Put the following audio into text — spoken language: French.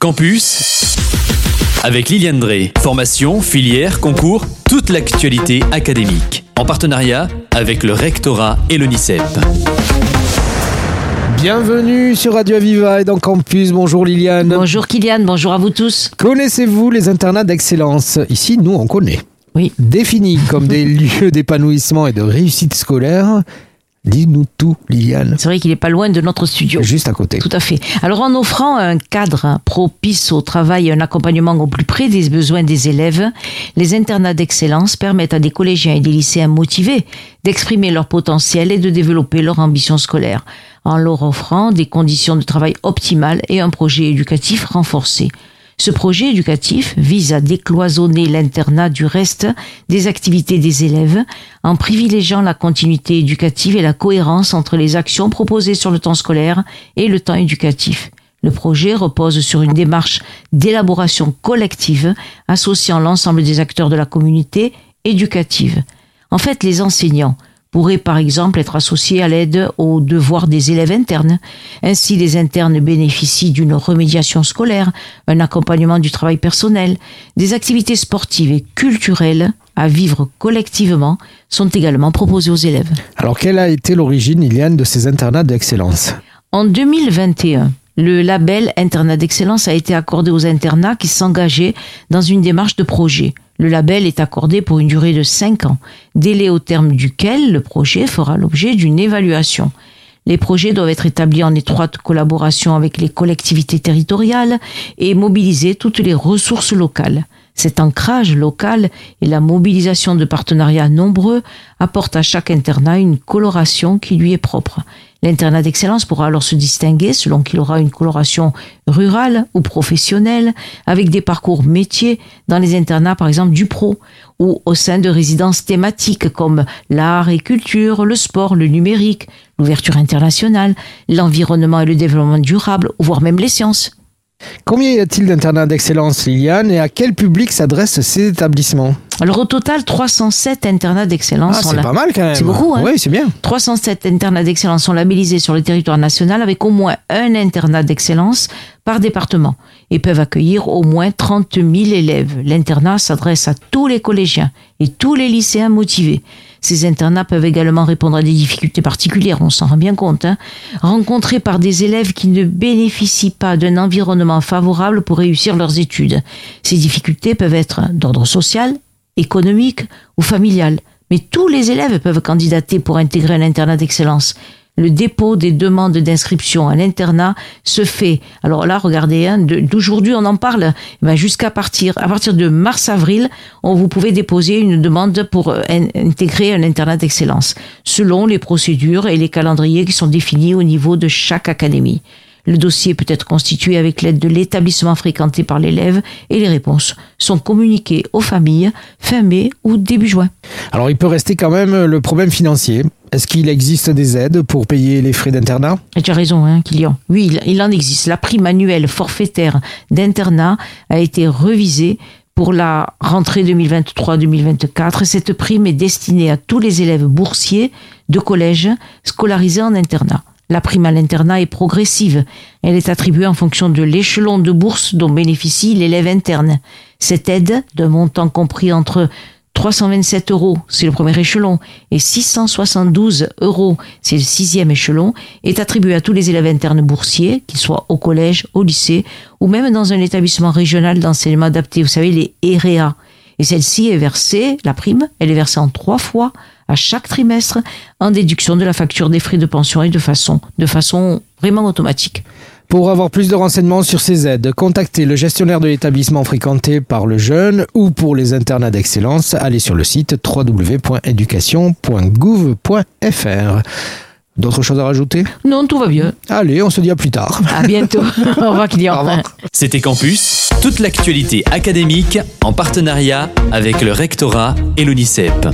Campus avec Liliane Drey. Formation, filière, concours, toute l'actualité académique. En partenariat avec le rectorat et l'ONICEP. Bienvenue sur Radio Aviva et dans Campus. Bonjour Liliane. Bonjour Kylian, bonjour à vous tous. Connaissez-vous les internats d'excellence? Ici, nous, on connaît. Oui. Définis comme des lieux d'épanouissement et de réussite scolaire, Dis-nous tout, Liliane. C'est vrai qu'il n'est pas loin de notre studio. Juste à côté. Tout à fait. Alors en offrant un cadre propice au travail et un accompagnement au plus près des besoins des élèves, les internats d'excellence permettent à des collégiens et des lycéens motivés d'exprimer leur potentiel et de développer leur ambition scolaire, en leur offrant des conditions de travail optimales et un projet éducatif renforcé. Ce projet éducatif vise à décloisonner l'internat du reste des activités des élèves en privilégiant la continuité éducative et la cohérence entre les actions proposées sur le temps scolaire et le temps éducatif. Le projet repose sur une démarche d'élaboration collective associant l'ensemble des acteurs de la communauté éducative. En fait, les enseignants, pourrait par exemple être associé à l'aide aux devoirs des élèves internes. Ainsi, les internes bénéficient d'une remédiation scolaire, un accompagnement du travail personnel, des activités sportives et culturelles à vivre collectivement sont également proposées aux élèves. Alors, quelle a été l'origine, Iliane, de ces internats d'excellence? En 2021, le label Internat d'excellence a été accordé aux internats qui s'engageaient dans une démarche de projet. Le label est accordé pour une durée de 5 ans, délai au terme duquel le projet fera l'objet d'une évaluation. Les projets doivent être établis en étroite collaboration avec les collectivités territoriales et mobiliser toutes les ressources locales. Cet ancrage local et la mobilisation de partenariats nombreux apportent à chaque internat une coloration qui lui est propre. L'internat d'excellence pourra alors se distinguer selon qu'il aura une coloration rurale ou professionnelle, avec des parcours métiers dans les internats par exemple du pro, ou au sein de résidences thématiques comme l'art et culture, le sport, le numérique, l'ouverture internationale, l'environnement et le développement durable, voire même les sciences. Combien y a-t-il d'internats d'excellence, Liliane, et à quel public s'adressent ces établissements? Alors au total, 307 internats d'excellence ah, C'est pas mal quand même. C'est beaucoup, hein Oui, c'est bien. 307 internats d'excellence sont labellisés sur le territoire national avec au moins un internat d'excellence par département et peuvent accueillir au moins 30 000 élèves. L'internat s'adresse à tous les collégiens et tous les lycéens motivés. Ces internats peuvent également répondre à des difficultés particulières, on s'en rend bien compte, hein, rencontrées par des élèves qui ne bénéficient pas d'un environnement favorable pour réussir leurs études. Ces difficultés peuvent être d'ordre social, économique ou familial. Mais tous les élèves peuvent candidater pour intégrer un internat d'excellence le dépôt des demandes d'inscription à l'internat se fait. Alors là, regardez, hein, d'aujourd'hui on en parle, eh ben jusqu'à partir à partir de mars-avril, vous pouvez déposer une demande pour euh, intégrer un internat d'excellence, selon les procédures et les calendriers qui sont définis au niveau de chaque académie. Le dossier peut être constitué avec l'aide de l'établissement fréquenté par l'élève et les réponses sont communiquées aux familles fin mai ou début juin. Alors il peut rester quand même le problème financier. Est-ce qu'il existe des aides pour payer les frais d'internat? Tu as raison, hein, Kylian. Oui, il, en existe. La prime annuelle forfaitaire d'internat a été revisée pour la rentrée 2023-2024. Cette prime est destinée à tous les élèves boursiers de collège scolarisés en internat. La prime à l'internat est progressive. Elle est attribuée en fonction de l'échelon de bourse dont bénéficie l'élève interne. Cette aide, d'un montant compris entre 327 euros, c'est le premier échelon, et 672 euros, c'est le sixième échelon, est attribué à tous les élèves internes boursiers, qu'ils soient au collège, au lycée, ou même dans un établissement régional d'enseignement adapté, vous savez, les EREA. Et celle-ci est versée, la prime, elle est versée en trois fois à chaque trimestre en déduction de la facture des frais de pension et de façon, de façon vraiment automatique. Pour avoir plus de renseignements sur ces aides, contactez le gestionnaire de l'établissement fréquenté par le jeune ou pour les internats d'excellence, allez sur le site www.education.gouv.fr. D'autres choses à rajouter? Non, tout va bien. Allez, on se dit à plus tard. À bientôt. Au revoir, Kylian. C'était Campus, toute l'actualité académique en partenariat avec le rectorat et l'ONICEP.